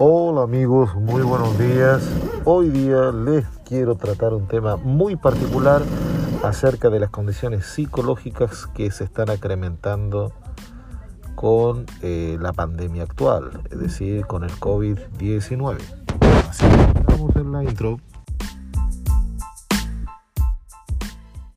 Hola amigos, muy buenos días. Hoy día les quiero tratar un tema muy particular acerca de las condiciones psicológicas que se están acrementando con eh, la pandemia actual, es decir, con el COVID-19. Así que estamos en la intro.